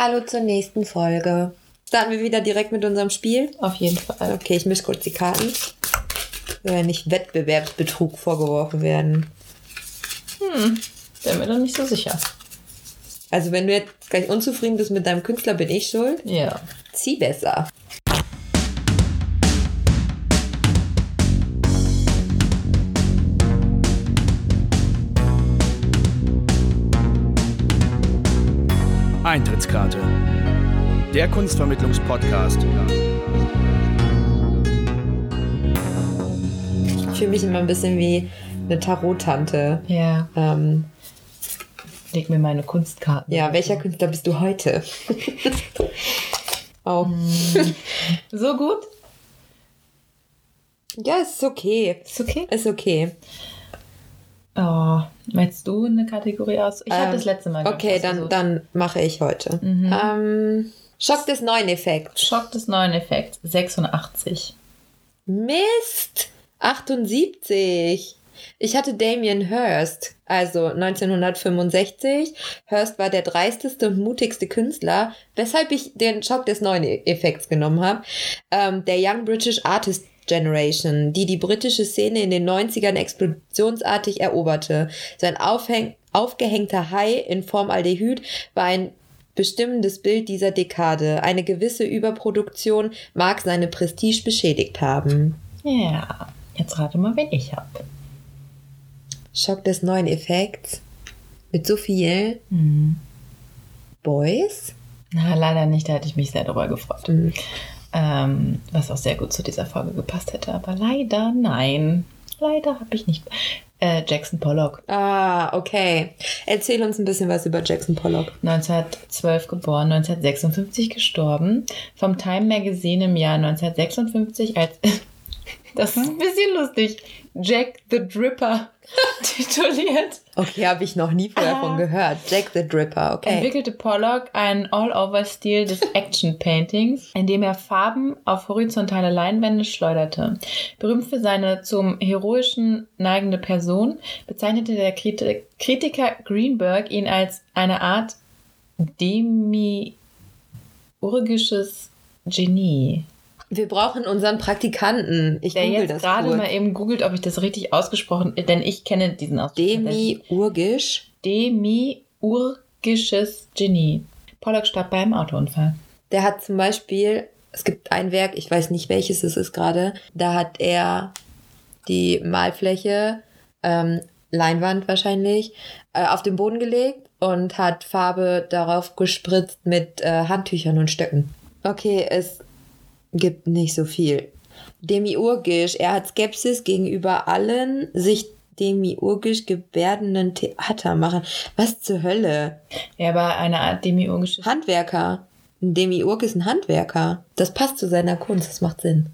Hallo zur nächsten Folge. Starten wir wieder direkt mit unserem Spiel? Auf jeden Fall. Okay, ich mische kurz die Karten. Soll ja nicht Wettbewerbsbetrug vorgeworfen werden. Hm, wäre mir dann nicht so sicher. Also wenn du jetzt gleich unzufrieden bist mit deinem Künstler, bin ich schuld. Ja. Zieh besser. Eintrittskarte. Der Kunstvermittlungspodcast. Ich fühle mich immer ein bisschen wie eine Tarottante. Ja. Ähm, Leg mir meine Kunstkarten. ja, welcher Künstler bist du heute? oh. So gut? Ja, ist okay. Ist okay. Ist okay. Oh, meinst du eine Kategorie aus? Ich Ähm, habe das letzte Mal gehabt, Okay, dann, also dann mache ich heute. Ähm, Schock des neuen Effekts. Schock des neuen Effekts. 86. Mist! 78. Ich hatte Damien Hirst, also 1965. Hirst war der dreisteste und mutigste Künstler, weshalb ich den Schock des neuen Effekts genommen habe. Ähm, der Young British Artist Generation, die die britische Szene in den 90ern explosionsartig eroberte. Sein Aufhäng aufgehängter Hai in Formaldehyd war ein bestimmendes Bild dieser Dekade. Eine gewisse Überproduktion mag seine Prestige beschädigt haben. Ja. Jetzt rate mal, wen ich habe. Schock des neuen Effekts. Mit so viel Mhm. Boys. Na, leider nicht. Da hätte ich mich sehr darüber gefreut. Mhm. Ähm, was auch sehr gut zu dieser Folge gepasst hätte. Aber leider nein. Leider habe ich nicht. Äh, Jackson Pollock. Ah, okay. Erzähl uns ein bisschen was über Jackson Pollock. 1912 geboren, 1956 gestorben. Vom Time Magazine im Jahr 1956 als. Das ist ein bisschen lustig. Jack the Dripper tituliert. Okay, habe ich noch nie vorher Ah. von gehört. Jack the Dripper, okay. Entwickelte Pollock einen All-Over-Stil des Action-Paintings, in dem er Farben auf horizontale Leinwände schleuderte. Berühmt für seine zum Heroischen neigende Person bezeichnete der Kriti- Kritiker Greenberg ihn als eine Art demiurgisches Genie. Wir brauchen unseren Praktikanten. Ich Der google jetzt das gerade mal eben googelt, ob ich das richtig ausgesprochen, denn ich kenne diesen Ausdruck. Demiurgisch. Demiurgisches Genie. Pollock starb bei einem Autounfall. Der hat zum Beispiel, es gibt ein Werk, ich weiß nicht welches es ist gerade, da hat er die Malfläche, ähm, Leinwand wahrscheinlich, äh, auf den Boden gelegt und hat Farbe darauf gespritzt mit äh, Handtüchern und Stöcken. Okay, es gibt nicht so viel. Demiurgisch, er hat Skepsis gegenüber allen sich demiurgisch gebärdenden Theatermachern. Was zur Hölle? Er war eine Art demiurgisches. Handwerker. Ein Demiurg ist ein Handwerker. Das passt zu seiner Kunst, das macht Sinn.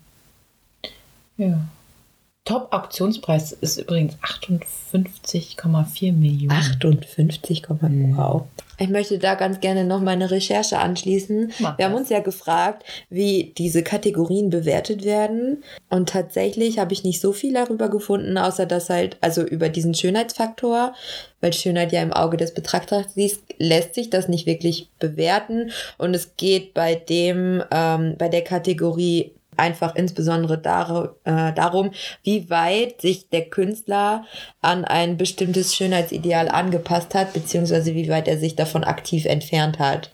Ja. Top-Auktionspreis ist übrigens 58,4 Millionen. 58, wow. Ich möchte da ganz gerne noch meine Recherche anschließen. Mach Wir haben das. uns ja gefragt, wie diese Kategorien bewertet werden. Und tatsächlich habe ich nicht so viel darüber gefunden, außer dass halt, also über diesen Schönheitsfaktor, weil Schönheit ja im Auge des Betrachters liegt, lässt sich das nicht wirklich bewerten. Und es geht bei dem, ähm, bei der Kategorie einfach insbesondere dar äh, darum, wie weit sich der Künstler an ein bestimmtes Schönheitsideal angepasst hat, beziehungsweise wie weit er sich davon aktiv entfernt hat.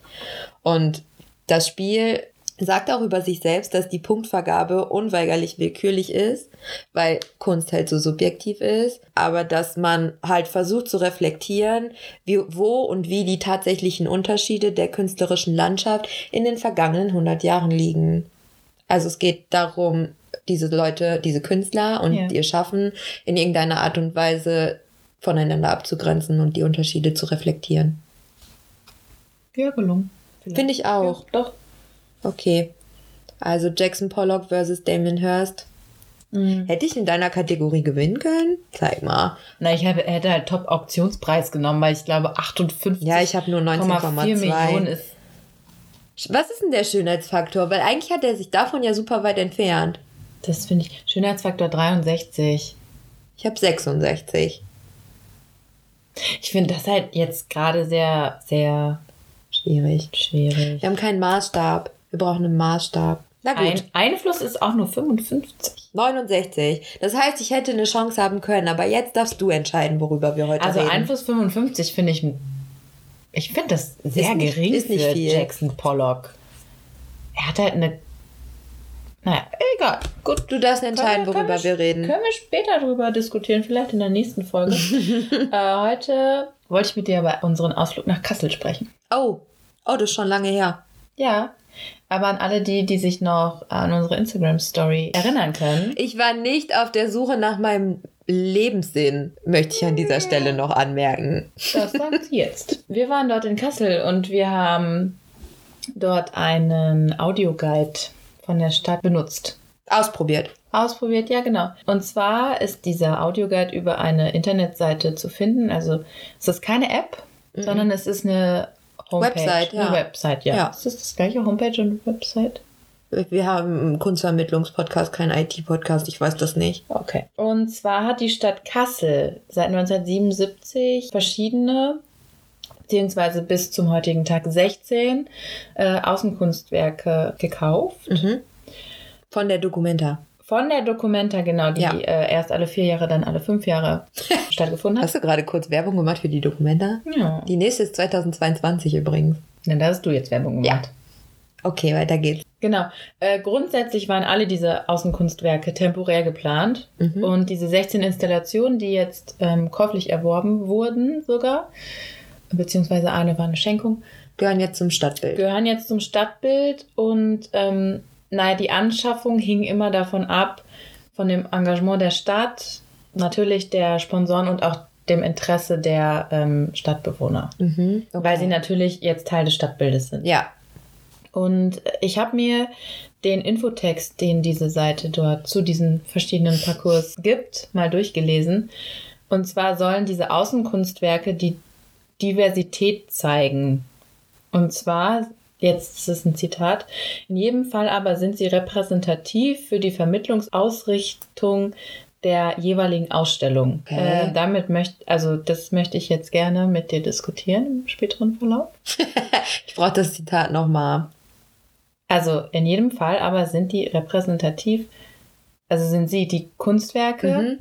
Und das Spiel sagt auch über sich selbst, dass die Punktvergabe unweigerlich willkürlich ist, weil Kunst halt so subjektiv ist, aber dass man halt versucht zu reflektieren, wie, wo und wie die tatsächlichen Unterschiede der künstlerischen Landschaft in den vergangenen 100 Jahren liegen. Also es geht darum, diese Leute, diese Künstler und Ja. ihr Schaffen in irgendeiner Art und Weise voneinander abzugrenzen und die Unterschiede zu reflektieren. Ja, gelungen. Finde ich auch. Ja, doch. Okay. Also Jackson Pollock versus Damien Hirst. Mhm. Hätte ich in deiner Kategorie gewinnen können? Zeig mal. Na, ich hätte halt Top-Auktionspreis genommen, weil ich glaube 58,4 Ja, ich habe nur Millionen 19,2. ist. Was ist denn der Schönheitsfaktor? Weil eigentlich hat er sich davon ja super weit entfernt. Das finde ich. Schönheitsfaktor 63. Ich habe 66. Ich finde das halt jetzt gerade sehr, sehr Schwierig. Schwierig. Wir haben keinen Maßstab. Wir brauchen einen Maßstab. Na gut. Ein Einfluss ist auch nur 55. 69. Das heißt, ich hätte eine Chance haben können, aber jetzt darfst du entscheiden, worüber wir heute Also reden. Einfluss 55 finde ich. Ich finde das sehr Ist nicht- gering ist nicht für viel. Jackson Pollock. Er hat halt eine. Naja, egal. Gut. Du darfst entscheiden, wir- worüber wir reden. Können wir später drüber diskutieren, vielleicht in der nächsten Folge. äh, heute wollte ich mit dir über unseren Ausflug nach Kassel sprechen. Oh, oh, das ist schon lange her. Ja, aber an alle die, die sich noch an unsere Instagram-Story erinnern können. Ich war nicht auf der Suche nach meinem Lebenssinn, möchte ich an dieser Stelle noch anmerken. Das sagt sie jetzt. Wir waren dort in Kassel und wir haben dort einen Audioguide von der Stadt benutzt. Ausprobiert. Ausprobiert, ja genau. Und zwar ist dieser Audioguide über eine Internetseite zu finden. Also es ist keine App, sondern es ist eine Homepage. Website, ja. Eine Website, ja. Ja. Ist das das gleiche Homepage und Website? Wir haben einen Kunstvermittlungspodcast, keinen IT-Podcast, ich weiß das nicht. Okay. Und zwar hat die Stadt Kassel seit 1977 verschiedene, beziehungsweise bis zum heutigen Tag 16 äh, Außenkunstwerke gekauft. Mhm. Von der Documenta. Von der Documenta, genau, die Ja. äh, erst alle vier Jahre, dann alle fünf Jahre stattgefunden hat. Hast du gerade kurz Werbung gemacht für die Documenta? Ja. Die nächste ist 2022 übrigens. Na, da hast du jetzt Werbung Ja. Okay, weiter geht's. Genau. Äh, grundsätzlich waren alle diese Außenkunstwerke temporär geplant. Mhm. Und diese 16 Installationen, die jetzt ähm, käuflich erworben wurden, sogar, beziehungsweise eine war eine Schenkung, Gehören jetzt zum Stadtbild. gehören jetzt zum Stadtbild. Und ähm, naja, die Anschaffung hing immer davon ab, von dem Engagement der Stadt, natürlich der Sponsoren und auch dem Interesse der ähm, Stadtbewohner. Mhm. Okay. Weil sie natürlich jetzt Teil des Stadtbildes sind. Ja. Und ich habe mir den Infotext, den diese Seite dort zu diesen verschiedenen Parcours gibt, mal durchgelesen. Und zwar sollen diese Außenkunstwerke die Diversität zeigen. Und zwar, jetzt ist es ein Zitat, in jedem Fall aber sind sie repräsentativ für die Vermittlungsausrichtung der jeweiligen Ausstellung. Okay. Äh, damit möchte, also das möchte ich jetzt gerne mit dir diskutieren im späteren Verlauf. Ich brauche das Zitat nochmal. Also in jedem Fall aber sind die repräsentativ, also sind sie die Kunstwerke Mhm.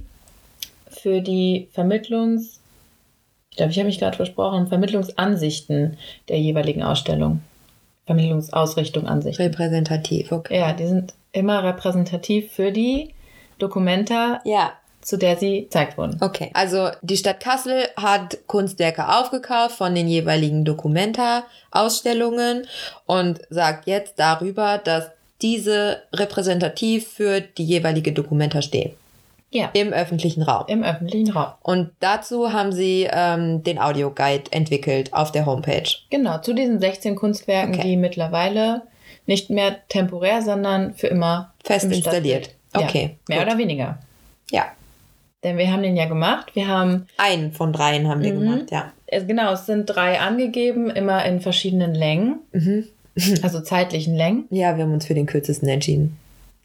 für die Vermittlungs, ich glaube, ich habe mich gerade versprochen, Vermittlungsansichten der jeweiligen Ausstellung. Vermittlungsausrichtung, Ansichten. Repräsentativ, okay. Ja, die sind immer repräsentativ für die Dokumenta, Ja, zu der sie gezeigt wurden. okay. Also die Stadt Kassel hat Kunstwerke aufgekauft von den jeweiligen Documenta-Ausstellungen und sagt jetzt darüber, dass diese repräsentativ für die jeweilige Documenta stehen. Ja, Im öffentlichen Raum. im öffentlichen Raum. Und dazu haben sie ähm, den Audioguide entwickelt auf der Homepage. Genau, zu diesen 16 Kunstwerken, Okay. die mittlerweile nicht mehr temporär, sondern für immer Fest installiert. Okay, Ja, mehr gut. oder weniger. Ja, Denn wir haben den ja gemacht. Wir haben, einen von dreien haben wir Mhm. gemacht, ja. genau, es sind drei angegeben, immer in verschiedenen Längen, Mhm. also zeitlichen Längen. Ja, wir haben uns für den kürzesten entschieden.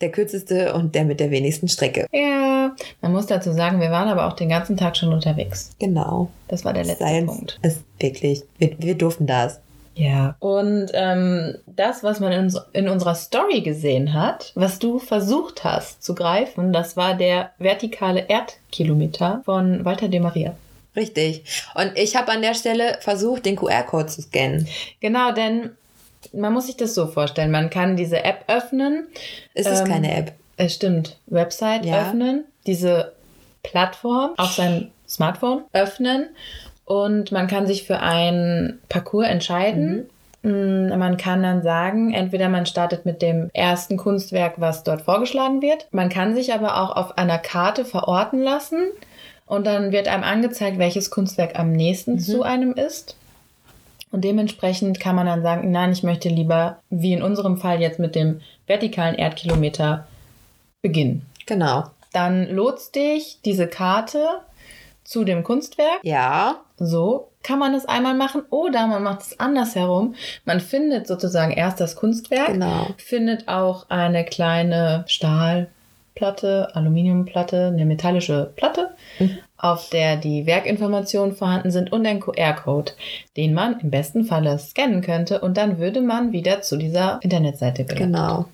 Der kürzeste und der mit der wenigsten Strecke. Ja, man muss dazu sagen, wir waren aber auch den ganzen Tag schon unterwegs. Genau. Das war der letzte Science Punkt. ist wirklich, wir, wir durften das. Ja. Und ähm, das, was man in, in unserer Story gesehen hat, was du versucht hast zu greifen, das war der vertikale Erdkilometer von Walter de Maria. Richtig. Und ich habe an der Stelle versucht, den QR-Code zu scannen. Genau, denn man muss sich das so vorstellen. Man kann diese App öffnen. Es ist Ähm, keine App. Es stimmt. Website Ja. öffnen, diese Plattform auf seinem Smartphone öffnen und man kann sich für einen Parcours entscheiden. Mm, Man kann dann sagen, entweder man startet mit dem ersten Kunstwerk, was dort vorgeschlagen wird. Man kann sich aber auch auf einer Karte verorten lassen und dann wird einem angezeigt, welches Kunstwerk am nächsten zu einem ist. Und dementsprechend kann man dann sagen, nein, ich möchte lieber, wie in unserem Fall jetzt mit dem vertikalen Erdkilometer, beginnen. Genau. Dann lotst dich diese Karte zu dem Kunstwerk. Ja. So kann man es einmal machen. Oder man macht es andersherum. Man findet sozusagen erst das Kunstwerk, Genau. findet auch eine kleine Stahlplatte, Aluminiumplatte, eine metallische Platte. Mhm. auf der die Werkinformationen vorhanden sind und ein QR-Code, den man im besten Falle scannen könnte und dann würde man wieder zu dieser Internetseite gelangen. Genau.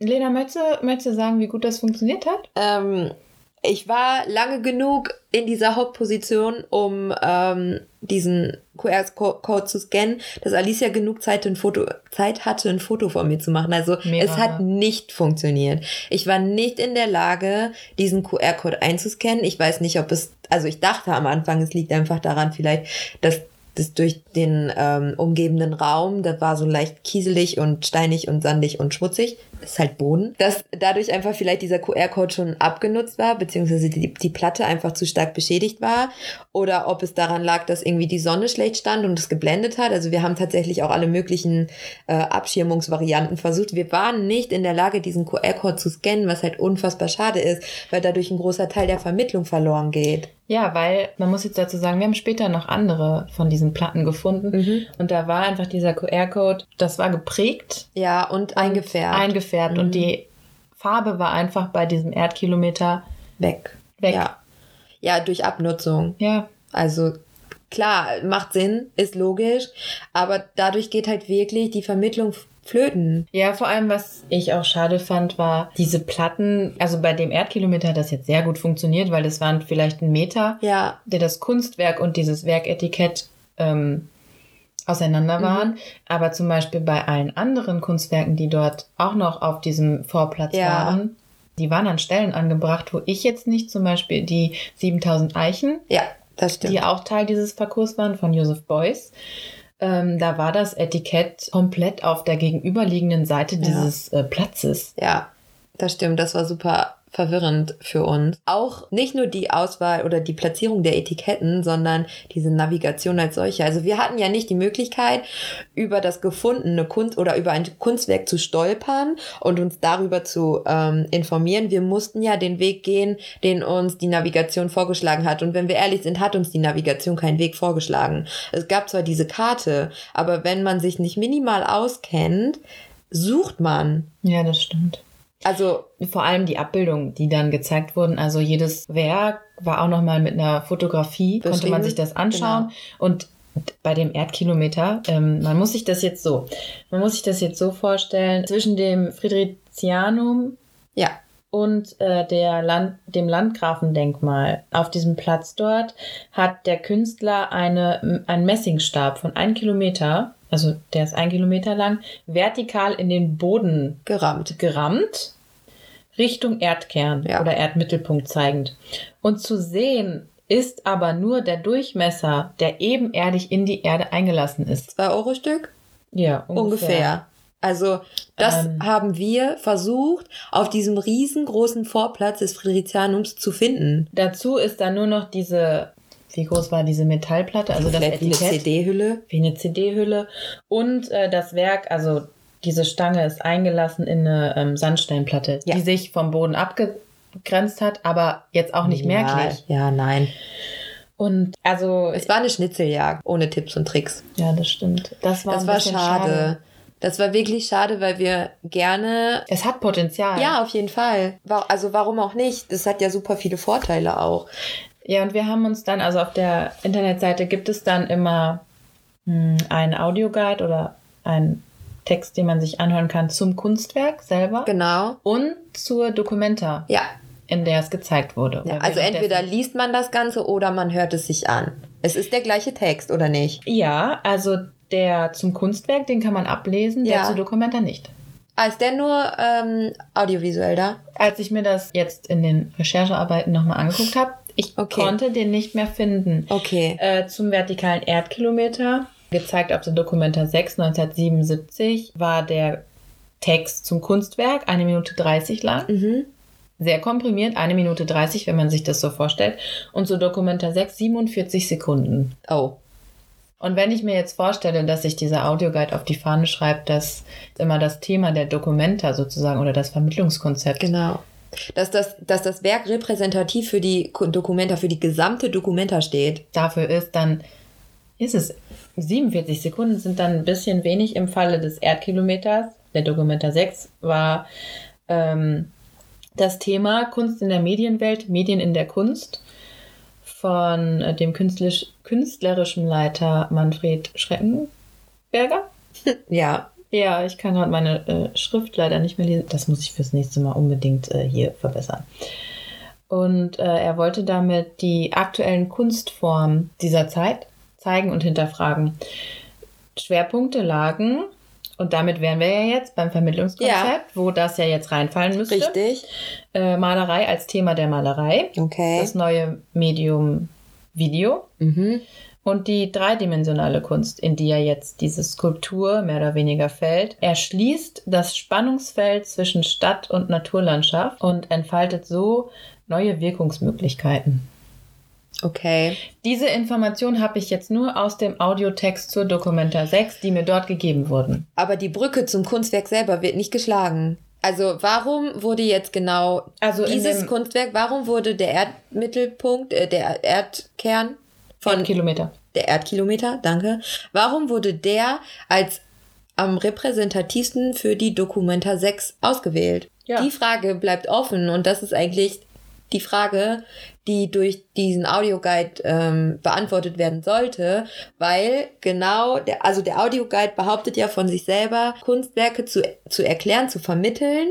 Lena, möchtest du, möchtest du sagen, wie gut das funktioniert hat? Ähm, ich war lange genug in dieser Hauptposition, um ähm, diesen QR-Code zu scannen, dass Alicia genug Zeit, ein Foto, Zeit hatte, ein Foto von mir zu machen. Also Mehrere. es hat nicht funktioniert. Ich war nicht in der Lage, diesen QR-Code einzuscannen. Ich weiß nicht, ob es, also ich dachte am Anfang, es liegt einfach daran vielleicht, dass das durch den ähm, umgebenden Raum, das war so leicht kieselig und steinig und sandig und schmutzig, ist halt Boden, dass dadurch einfach vielleicht dieser QR-Code schon abgenutzt war, beziehungsweise die, die Platte einfach zu stark beschädigt war oder ob es daran lag, dass irgendwie die Sonne schlecht stand und es geblendet hat. Also wir haben tatsächlich auch alle möglichen äh, Abschirmungsvarianten versucht. Wir waren nicht in der Lage, diesen QR-Code zu scannen, was halt unfassbar schade ist, weil dadurch ein großer Teil der Vermittlung verloren geht. Ja, weil man muss jetzt dazu sagen, wir haben später noch andere von diesen Platten gefunden Mhm. und da war einfach dieser QR-Code, das war geprägt, Ja, und eingefärbt. eingefärbt Mhm. und die Farbe war einfach bei diesem Erdkilometer weg. weg. Ja. ja, durch Abnutzung. ja. Also klar, macht Sinn, ist logisch, aber dadurch geht halt wirklich die Vermittlung flöten. Ja, vor allem, was ich auch schade fand, war diese Platten, also bei dem Erdkilometer hat das jetzt sehr gut funktioniert, weil es waren vielleicht ein Meter, Ja, der das Kunstwerk und dieses Werketikett ähm, auseinander waren. Aber zum Beispiel bei allen anderen Kunstwerken, die dort auch noch auf diesem Vorplatz Ja. waren, die waren an Stellen angebracht, wo ich jetzt nicht zum Beispiel die 7000 Eichen, ja, die auch Teil dieses Parcours waren von Joseph Beuys. Ähm, da war das Etikett komplett auf der gegenüberliegenden Seite Ja. dieses äh, Platzes. Ja, das stimmt. Das war super verwirrend für uns. Auch nicht nur die Auswahl oder die Platzierung der Etiketten, sondern diese Navigation als solche. Also wir hatten ja nicht die Möglichkeit, über das gefundene Kunst oder über ein Kunstwerk zu stolpern und uns darüber zu ähm, informieren. Wir mussten ja den Weg gehen, den uns die Navigation vorgeschlagen hat. Und wenn wir ehrlich sind, hat uns die Navigation keinen Weg vorgeschlagen. Es gab zwar diese Karte, aber wenn man sich nicht minimal auskennt, sucht man. Ja, das stimmt. Also Vor allem die Abbildungen, die dann gezeigt wurden. Also jedes Werk war auch nochmal mit einer Fotografie, konnte man sich das anschauen. genau. Und bei dem Erdkilometer, ähm, man muss sich das jetzt so, man muss sich das jetzt so vorstellen, zwischen dem Fridericianum ja, und äh, der Land, dem Landgrafendenkmal auf diesem Platz dort hat der Künstler eine, einen Messingstab von ein Kilometer, also der ist ein Kilometer lang, vertikal in den Boden gerammt. gerammt, Richtung Erdkern Ja. oder Erdmittelpunkt zeigend. Und zu sehen ist aber nur der Durchmesser, der ebenerdig in die Erde eingelassen ist. Zwei Euro Stück? Ja, Ungefähr. Also das Ähm. haben wir versucht, auf diesem riesengroßen Vorplatz des Fridericianums zu finden. Dazu ist dann nur noch diese, wie groß war diese Metallplatte, also das Vielleicht wie eine Etikett. CD-Hülle. wie eine CD-Hülle und äh, das Werk, also diese Stange ist eingelassen in eine ähm, Sandsteinplatte, Ja. die sich vom Boden abgegrenzt hat, aber jetzt auch nicht merklich. Ja, nein. Und also, Es war eine Schnitzeljagd ohne Tipps und Tricks. ja, das stimmt. Das war, Das war bisschen schade. Das war wirklich schade, weil wir gerne. Es hat Potenzial. Ja, auf jeden Fall. Also warum auch nicht? Das hat ja super viele Vorteile auch. Ja, und wir haben uns dann, also auf der Internetseite gibt es dann immer hm, einen Audioguide oder einen Text, den man sich anhören kann zum Kunstwerk selber Genau. und zur Dokumenta, Ja. in der es gezeigt wurde. ja. Also entweder liest man das Ganze oder man hört es sich an. Es ist der gleiche Text, oder nicht? Ja, also der zum Kunstwerk, den kann man ablesen, der Ja. zu Dokumenta nicht. Ah, ist der nur ähm, audiovisuell da? Als ich mir das jetzt in den Recherchearbeiten nochmal angeguckt habe, ich Okay. konnte den nicht mehr finden. Okay. Äh, zum vertikalen Erdkilometer, gezeigt auf der Dokumenta 6 1977, war der Text zum Kunstwerk eine Minute 30 lang. Mhm. Sehr komprimiert, eine Minute 30, wenn man sich das so vorstellt. Und zur Dokumenta 6 47 Sekunden. Oh. Und wenn ich mir jetzt vorstelle, dass sich dieser Audioguide auf die Fahne schreibt, dass immer das Thema der Dokumenta sozusagen oder das Vermittlungskonzept Genau. Dass das, dass das Werk repräsentativ für die Dokumenta, für die gesamte Dokumenta steht. dafür ist, dann ist es 47 Sekunden sind dann ein bisschen wenig im Falle des Erdkilometers. Der Dokumenta 6 war ähm, das Thema Kunst in der Medienwelt, Medien in der Kunst von äh, dem künstlerisch, künstlerischen Leiter Manfred Schreckenberger. Ja. Ja, ich kann gerade meine äh, Schrift leider nicht mehr lesen. Das muss ich fürs nächste Mal unbedingt äh, hier verbessern. Und äh, er wollte damit die aktuellen Kunstformen dieser Zeit zeigen und hinterfragen. Schwerpunkte lagen, und damit wären wir ja jetzt beim Vermittlungskonzept, Ja. wo das ja jetzt reinfallen müsste. Richtig. Äh, Malerei als Thema der Malerei, Okay. das neue Medium Video Mhm. und die dreidimensionale Kunst, in die ja jetzt diese Skulptur mehr oder weniger fällt, erschließt das Spannungsfeld zwischen Stadt und Naturlandschaft und entfaltet so neue Wirkungsmöglichkeiten. Okay. Diese Information habe ich jetzt nur aus dem Audiotext zur Dokumenta 6, die mir dort gegeben wurden. Aber die Brücke zum Kunstwerk selber wird nicht geschlagen. Also warum wurde jetzt genau Also dieses Kunstwerk, warum wurde der Erdmittelpunkt, äh, der Erdkern von Kilometer. der Erdkilometer, danke. Warum wurde der als am repräsentativsten für die Dokumenta 6 ausgewählt? Ja. Die Frage bleibt offen und das ist eigentlich die Frage, die durch diesen Audioguide ähm, beantwortet werden sollte, weil genau der, also der Audioguide behauptet ja von sich selber, Kunstwerke zu, zu erklären, zu vermitteln,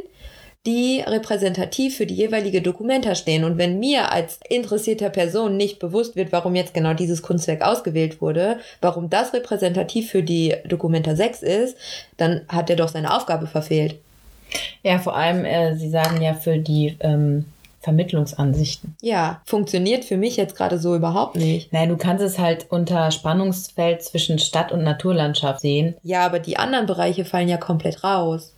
die repräsentativ für die jeweilige Dokumenta stehen. Und wenn mir als interessierter Person nicht bewusst wird, warum jetzt genau dieses Kunstwerk ausgewählt wurde, warum das repräsentativ für die Dokumenta 6 ist, dann hat er doch seine Aufgabe verfehlt. Ja, vor allem, äh, Sie sagen ja für die ähm, Vermittlungsansichten. Ja, funktioniert für mich jetzt gerade so überhaupt nicht. Nein, du kannst es halt unter Spannungsfeld zwischen Stadt und Naturlandschaft sehen. Ja, aber die anderen Bereiche fallen ja komplett raus.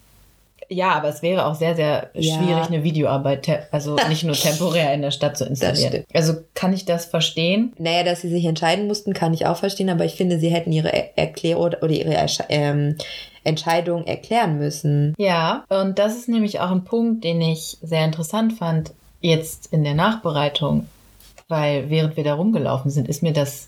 Ja, aber es wäre auch sehr, sehr Ja. schwierig, eine Videoarbeit, also nicht nur temporär in der Stadt zu installieren. Also kann ich das verstehen? Naja, dass sie sich entscheiden mussten, kann ich auch verstehen, aber ich finde, sie hätten ihre Er- Erklärung oder ihre ähm, Entscheidung erklären müssen. Ja, und das ist nämlich auch ein Punkt, den ich sehr interessant fand, jetzt in der Nachbereitung. Weil während wir da rumgelaufen sind, ist mir das,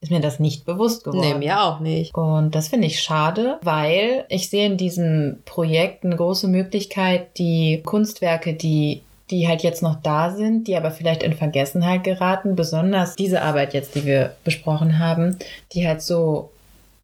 ist mir das nicht bewusst geworden. Nee, mir auch nicht. Und das finde ich schade, weil ich sehe in diesem Projekt eine große Möglichkeit, die Kunstwerke, die die halt jetzt noch da sind, die aber vielleicht in Vergessenheit geraten, besonders diese Arbeit jetzt, die wir besprochen haben, die halt so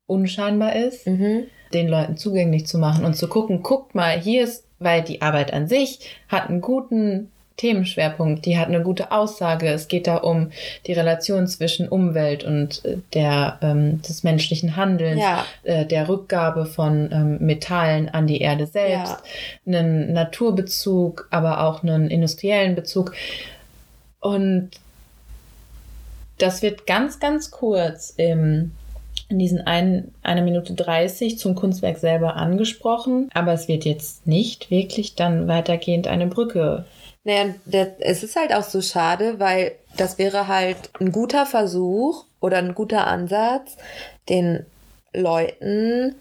unscheinbar ist, Mhm. den Leuten zugänglich zu machen und zu gucken, guckt mal, hier ist, weil die Arbeit an sich hat einen guten Themenschwerpunkt, die hat eine gute Aussage. Es geht da um die Relation zwischen Umwelt und äh, der, ähm, des menschlichen Handelns, Ja. äh, der Rückgabe von ähm, Metallen an die Erde selbst, einen Naturbezug, aber auch einen industriellen Bezug. Und das wird ganz, ganz kurz im, in diesen ein, Minute 30 zum Kunstwerk selber angesprochen, aber es wird jetzt nicht wirklich dann weitergehend eine Brücke. Naja, der, es ist halt auch so schade, weil das wäre halt ein guter Versuch oder ein guter Ansatz, den Leuten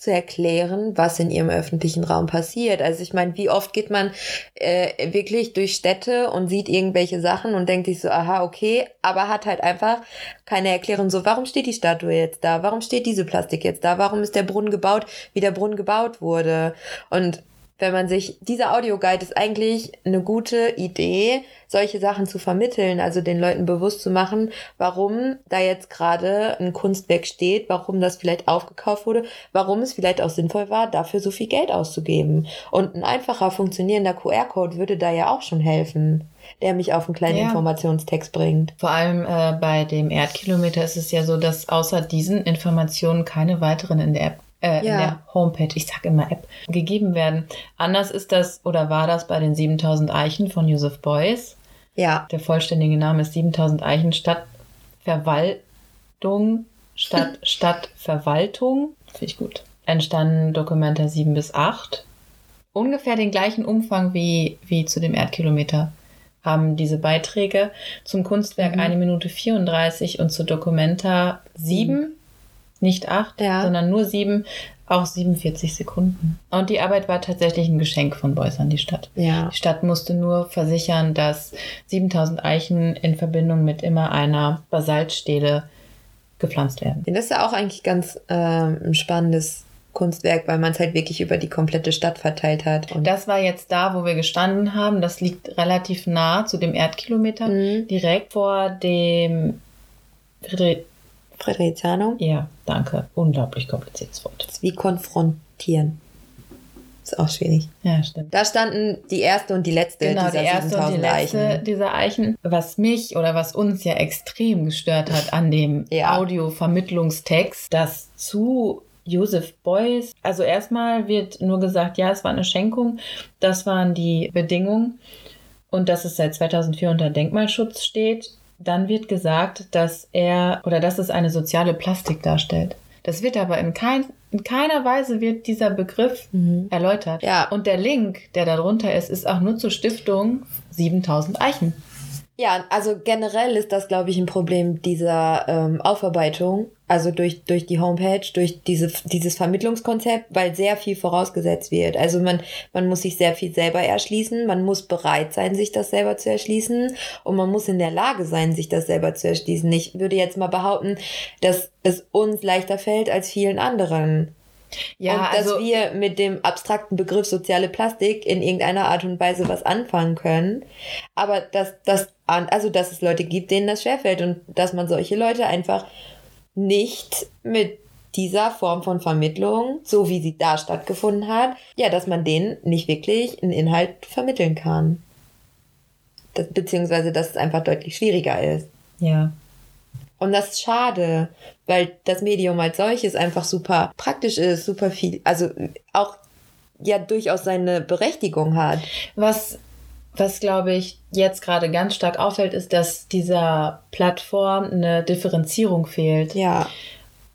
zu erklären, was in ihrem öffentlichen Raum passiert. Also ich meine, wie oft geht man äh, wirklich durch Städte und sieht irgendwelche Sachen und denkt sich so, aha, okay, aber hat halt einfach keine Erklärung so, warum steht die Statue jetzt da? Warum steht diese Plastik jetzt da? Warum ist der Brunnen gebaut, wie der Brunnen gebaut wurde? Und wenn man sich, dieser Audioguide ist eigentlich eine gute Idee, solche Sachen zu vermitteln, also den Leuten bewusst zu machen, warum da jetzt gerade ein Kunstwerk steht, warum das vielleicht aufgekauft wurde, warum es vielleicht auch sinnvoll war, dafür so viel Geld auszugeben. Und ein einfacher funktionierender QR-Code würde da ja auch schon helfen, der mich auf einen kleinen Ja. Informationstext bringt. Vor allem äh, bei dem Erdkilometer ist es ja so, dass außer diesen Informationen keine weiteren in der App, äh, in Ja. der Homepage, ich sag immer App, gegeben werden. Anders ist das oder war das bei den 7000 Eichen von Joseph Beuys. Ja, Der vollständige Name ist 7000 Eichen Stadtverwaltung, Stadt, Stadtverwaltung. Finde ich gut. Entstanden Dokumenta 7 bis 8. Ungefähr den gleichen Umfang wie, wie zu dem Erdkilometer haben diese Beiträge zum Kunstwerk Mhm. eine Minute 34 und zu Documenta 7, nicht 8, Ja. sondern nur 7, auch 47 Sekunden. Und die Arbeit war tatsächlich ein Geschenk von Beuys an die Stadt. ja. Die Stadt musste nur versichern, dass 7000 Eichen in Verbindung mit immer einer Basaltstele gepflanzt werden. Das ist ja auch eigentlich ganz ähm, ein spannendes Kunstwerk, weil man es halt wirklich über die komplette Stadt verteilt hat. Und Das war jetzt da, wo wir gestanden haben. Das liegt relativ nah zu dem Erdkilometer, Mhm. direkt vor dem Friedrich. Frederizianum Ja, danke. Unglaublich kompliziertes Wort. ist wie konfrontieren. Ist auch schwierig. Ja, stimmt. Da standen die erste und die letzte Genau, dieser die erste und die 7000 letzte Eichen. dieser Eichen. Was mich oder was uns ja extrem gestört hat an dem Ja. Audiovermittlungstext, dass zu Joseph Beuys, also erstmal wird nur gesagt, ja, es war eine Schenkung, das waren die Bedingungen und dass es seit 2004 unter Denkmalschutz steht. Dann wird gesagt, dass er oder dass es eine soziale Plastik darstellt. Das wird aber in, kein, in keiner Weise wird dieser Begriff Mhm. erläutert. Ja. Und der Link, der da drunter ist, ist auch nur zur Stiftung 7000 Eichen. Ja, also generell ist das, glaube ich, ein Problem dieser ähm, Aufarbeitung, also durch, durch die Homepage, durch diese, dieses Vermittlungskonzept, weil sehr viel vorausgesetzt wird. Also man, man muss sich sehr viel selber erschließen, man muss bereit sein, sich das selber zu erschließen und man muss in der Lage sein, sich das selber zu erschließen. Ich würde jetzt mal behaupten, dass es uns leichter fällt als vielen anderen. Ja, und dass also wir mit dem abstrakten Begriff soziale Plastik in irgendeiner Art und Weise was anfangen können. Aber dass, dass, also, dass es Leute gibt, denen das schwerfällt und dass man solche Leute einfach nicht mit dieser Form von Vermittlung, so wie sie da stattgefunden hat, ja, dass man denen nicht wirklich einen Inhalt vermitteln kann. Das, beziehungsweise, dass es einfach deutlich schwieriger ist. ja. Und das ist schade, weil das Medium als solches einfach super praktisch ist, super viel, also auch ja durchaus seine Berechtigung hat. Was, was glaube ich jetzt gerade ganz stark auffällt, ist, dass dieser Plattform eine Differenzierung fehlt. Ja,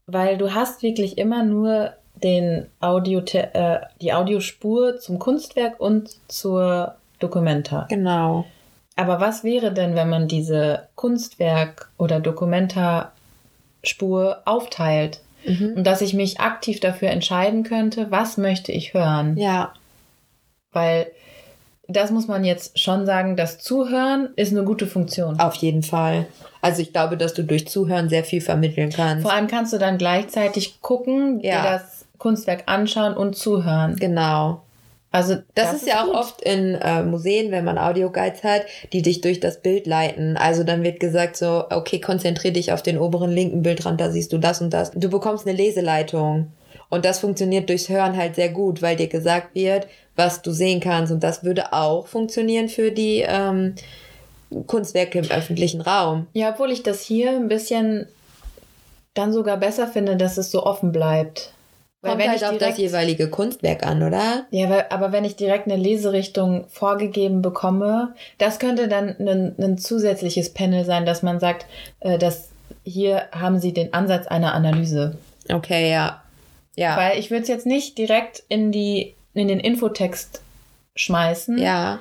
Weil du hast wirklich immer nur den Audio, äh, die Audiospur zum Kunstwerk und zur Dokumenta. genau. Aber was wäre denn, wenn man diese Kunstwerk- oder Dokumenta-Spur aufteilt? Mhm. Und dass ich mich aktiv dafür entscheiden könnte, was möchte ich hören? Ja, Weil das muss man jetzt schon sagen, das Zuhören ist eine gute Funktion. auf jeden Fall. Also ich glaube, dass du durch Zuhören sehr viel vermitteln kannst. Vor allem kannst du dann gleichzeitig gucken, Ja. dir das Kunstwerk anschauen und zuhören. Genau. Also Das, ist ja auch gut. oft in äh, Museen, wenn man Audioguides hat, die dich durch das Bild leiten. Also dann wird gesagt so, okay, konzentrier dich auf den oberen linken Bildrand, da siehst du das und das. Du bekommst eine Leseleitung. Und das funktioniert durchs Hören halt sehr gut, weil dir gesagt wird, was du sehen kannst. Und das würde auch funktionieren für die ähm, Kunstwerke im öffentlichen Raum. Ja, obwohl ich das hier ein bisschen dann sogar besser finde, dass es so offen bleibt. Kommt halt auf das jeweilige Kunstwerk an, oder? Ja, weil, aber wenn ich direkt eine Leserichtung vorgegeben bekomme, das könnte dann ein, ein zusätzliches Panel sein, dass man sagt, äh, dass hier haben Sie den Ansatz einer Analyse. Okay, ja. Ja. Weil ich würde es jetzt nicht direkt in die in den Infotext schmeißen. ja.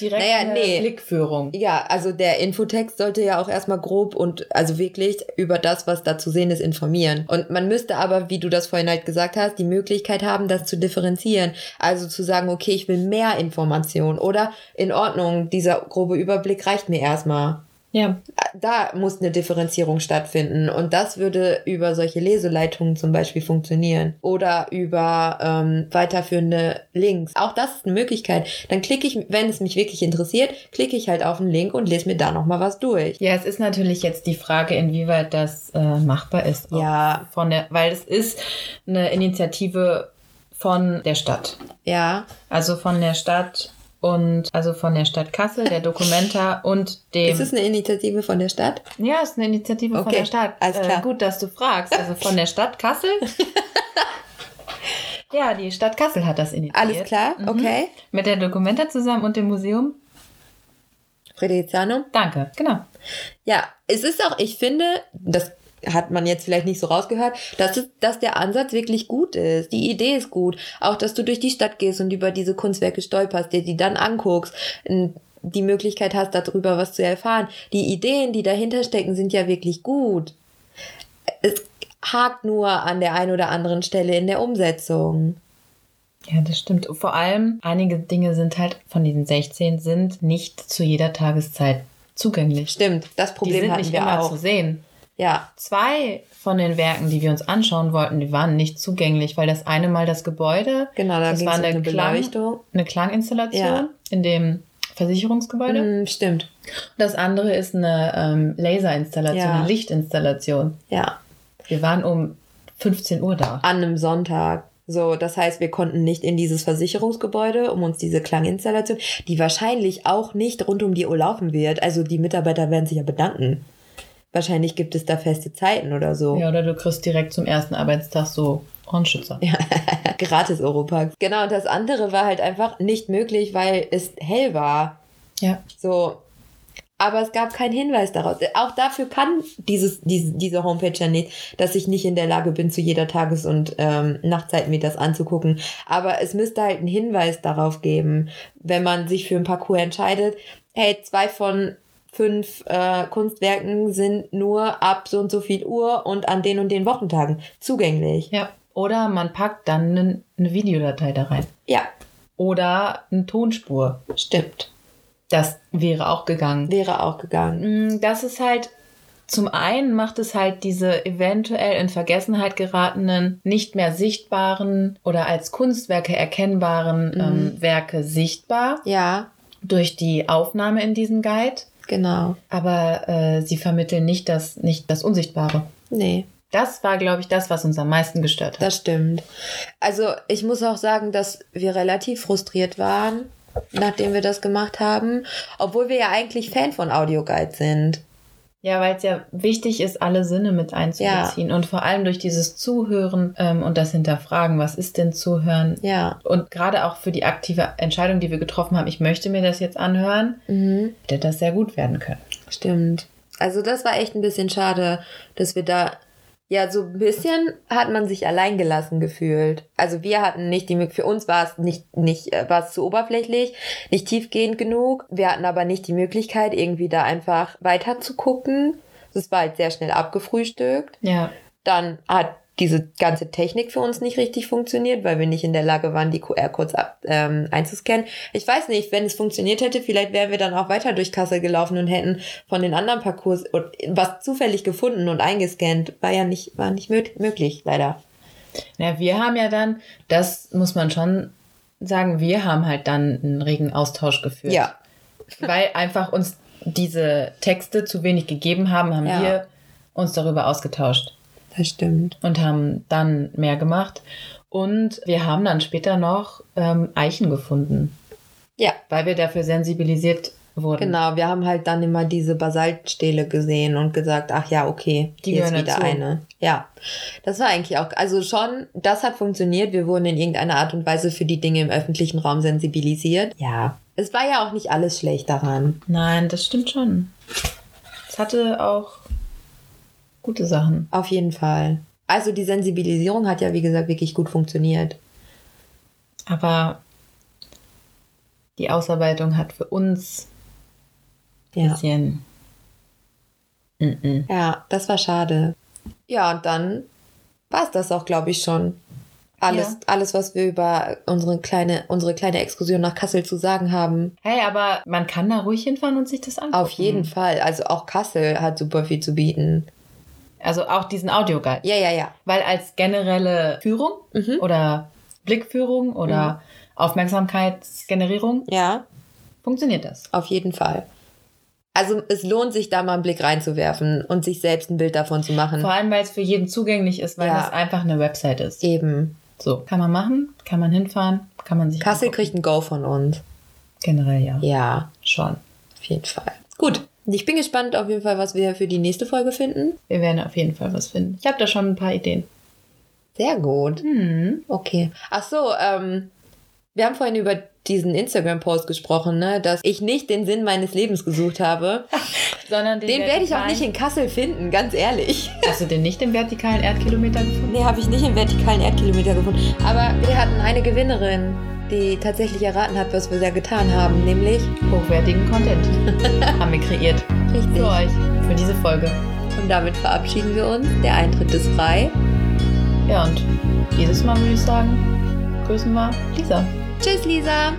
Direkt Naja, nee. Blickführung. Ja, also der Infotext sollte ja auch erstmal grob und also wirklich über das, was da zu sehen ist, informieren. Und man müsste aber, wie du das vorhin halt gesagt hast, die Möglichkeit haben, das zu differenzieren. Also zu sagen, okay, ich will mehr Information oder in Ordnung, dieser grobe Überblick reicht mir erstmal. Ja, Da muss eine Differenzierung stattfinden und das würde über solche Leseleitungen zum Beispiel funktionieren oder über ähm, weiterführende Links. Auch das ist eine Möglichkeit. Dann klicke ich, wenn es mich wirklich interessiert, klicke ich halt auf einen Link und lese mir da nochmal was durch. Ja, es ist natürlich jetzt die Frage, inwieweit das äh, machbar ist. Ja. Von der, weil es ist eine Initiative von der Stadt. Ja, Also von der Stadt und also von der Stadt Kassel, der Documenta und dem. ist es eine Initiative von der Stadt? ja, es ist eine Initiative von Okay, der Stadt. alles klar. Äh, gut, dass du fragst. Also von der Stadt Kassel. ja, die Stadt Kassel hat das initiiert. Alles klar, Mhm. okay. Mit der Documenta zusammen und dem Museum. Frederizianum? Danke, genau. Ja, es ist auch, ich finde, das hat man jetzt vielleicht nicht so rausgehört, dass, es, dass der Ansatz wirklich gut ist. Die Idee ist gut. Auch, dass du durch die Stadt gehst und über diese Kunstwerke stolperst, dir die dann anguckst, die Möglichkeit hast, darüber was zu erfahren. Die Ideen, die dahinter stecken, sind ja wirklich gut. Es hakt nur an der einen oder anderen Stelle in der Umsetzung. Ja, das stimmt. Vor allem, einige Dinge sind halt von diesen 16 sind nicht zu jeder Tageszeit zugänglich. Stimmt, das Die Problem sind hatten nicht wir immer auch. zu sehen. Ja, Zwei von den Werken, die wir uns anschauen wollten, die waren nicht zugänglich, weil das eine mal das Gebäude, genau, da das war eine, eine Beleuchtung. eine Klanginstallation Ja. in dem Versicherungsgebäude. Mm, stimmt. Das andere ist eine ähm, Laserinstallation, Ja. eine Lichtinstallation. Ja, Wir waren um 15 Uhr da. an einem Sonntag. So, das heißt, wir konnten nicht in dieses Versicherungsgebäude, um uns diese Klanginstallation, die wahrscheinlich auch nicht rund um die Uhr laufen wird. Also die Mitarbeiter werden sich ja bedanken. Wahrscheinlich gibt es da feste Zeiten oder so. Ja, oder du kriegst direkt zum ersten Arbeitstag so Hornschützer. Ja. Gratis Europax. Genau, und das andere war halt einfach nicht möglich, weil es hell war. Ja. So. Aber es gab keinen Hinweis daraus. Auch dafür kann dieses, diese, diese Homepage ja nicht, dass ich nicht in der Lage bin, zu jeder Tages- und ähm, Nachtzeit mir das anzugucken. Aber es müsste halt einen Hinweis darauf geben, wenn man sich für ein Parcours entscheidet, hey, zwei von fünf äh, Kunstwerken sind nur ab so und so viel Uhr und an den und den Wochentagen zugänglich. Ja. Oder man packt dann eine, Videodatei da rein. Ja, Oder eine Tonspur. stimmt. Das wäre auch gegangen. Wäre auch gegangen. Mm, Das ist halt, zum einen macht es halt diese eventuell in Vergessenheit geratenen, nicht mehr sichtbaren oder als Kunstwerke erkennbaren ähm, Werke sichtbar Ja, durch die Aufnahme in diesen Guide. Genau. Aber äh, sie vermitteln nicht das, nicht das Unsichtbare. Nee. Das war, glaube ich, das, was uns am meisten gestört hat. Das stimmt. Also ich muss auch sagen, dass wir relativ frustriert waren, nachdem wir das gemacht haben, obwohl wir ja eigentlich Fan von Audioguide sind. Ja, weil es ja wichtig ist, alle Sinne mit einzubeziehen und vor allem durch dieses Zuhören ähm, und das Hinterfragen, was ist denn Zuhören? Ja. Und gerade auch für die aktive Entscheidung, die wir getroffen haben, ich möchte mir das jetzt anhören, Mhm. hätte das sehr gut werden können. Stimmt. Also das war echt ein bisschen schade, dass wir da ja so ein bisschen hat man sich alleingelassen gefühlt. Also wir hatten nicht die Möglichkeit, für uns war es nicht nicht äh, war es zu oberflächlich, nicht tiefgehend genug. Wir hatten aber nicht die Möglichkeit irgendwie da einfach weiter zu gucken. Das war halt sehr schnell abgefrühstückt. Ja. Dann hat diese ganze Technik für uns nicht richtig funktioniert, weil wir nicht in der Lage waren, die QR-Codes ähm, einzuscannen. Ich weiß nicht, wenn es funktioniert hätte, vielleicht wären wir dann auch weiter durch Kassel gelaufen und hätten von den anderen Parcours was zufällig gefunden und eingescannt. War ja nicht, war nicht mö möglich, leider. Ja, wir haben ja dann, das muss man schon sagen, wir haben halt dann einen regen Austausch geführt. Ja. Weil einfach uns diese Texte zu wenig gegeben haben, haben Ja. wir uns darüber ausgetauscht. Das stimmt. und haben dann mehr gemacht. Und wir haben dann später noch ähm, Eichen gefunden, Ja, weil wir dafür sensibilisiert wurden. genau. Wir haben halt dann immer diese Basaltstähle gesehen und gesagt, ach ja, okay, Die hier ist wieder dazu. eine. Ja, das war eigentlich auch, also schon, das hat funktioniert. Wir wurden in irgendeiner Art und Weise für die Dinge im öffentlichen Raum sensibilisiert. Ja, es war ja auch nicht alles schlecht daran. Nein, das stimmt schon. Es hatte auch gute Sachen. Auf jeden Fall. Also die Sensibilisierung hat ja, wie gesagt, wirklich gut funktioniert. Aber die Ausarbeitung hat für uns ein Ja, bisschen. Mm-mm. ja das war schade. Ja, und dann war es das auch, glaube ich, schon. Alles, Ja. alles, was wir über unsere kleine, unsere kleine Exkursion nach Kassel zu sagen haben. Hey, aber man kann da ruhig hinfahren und sich das angucken. Auf jeden Fall. Also auch Kassel hat super viel zu bieten. Also auch diesen Audioguide. Ja, ja, ja. Weil als generelle Führung Mhm. oder Blickführung oder Aufmerksamkeitsgenerierung Ja, funktioniert das. auf jeden Fall. Also es lohnt sich, da mal einen Blick reinzuwerfen und sich selbst ein Bild davon zu machen. Vor allem, weil es für jeden zugänglich ist, weil Ja. es einfach eine Website ist. Eben. So, kann man machen, kann man hinfahren, kann man sich Kassel angucken. kriegt ein Go von uns. generell ja. Ja, Schon. auf jeden Fall. Gut. Ich bin gespannt auf jeden Fall, was wir für die nächste Folge finden. Wir werden auf jeden Fall was finden. Ich habe da schon ein paar Ideen. Sehr gut. Hm. Okay. Ach so, ähm, wir haben vorhin über diesen Instagram-Post gesprochen, ne, dass ich nicht den Sinn meines Lebens gesucht habe. Sondern Den werde ich auch nicht in Kassel finden, ganz ehrlich. Hast du den nicht im vertikalen Erdkilometer gefunden? Nee, habe ich nicht im vertikalen Erdkilometer gefunden. Aber wir hatten eine Gewinnerin, die tatsächlich erraten hat, was wir da getan haben, nämlich Hochwertigen Content haben wir kreiert. richtig. Für euch, für diese Folge. Und damit verabschieden wir uns. Der Eintritt ist frei. Ja, und dieses Mal würde ich sagen, grüßen wir Lisa. Tschüss, Lisa.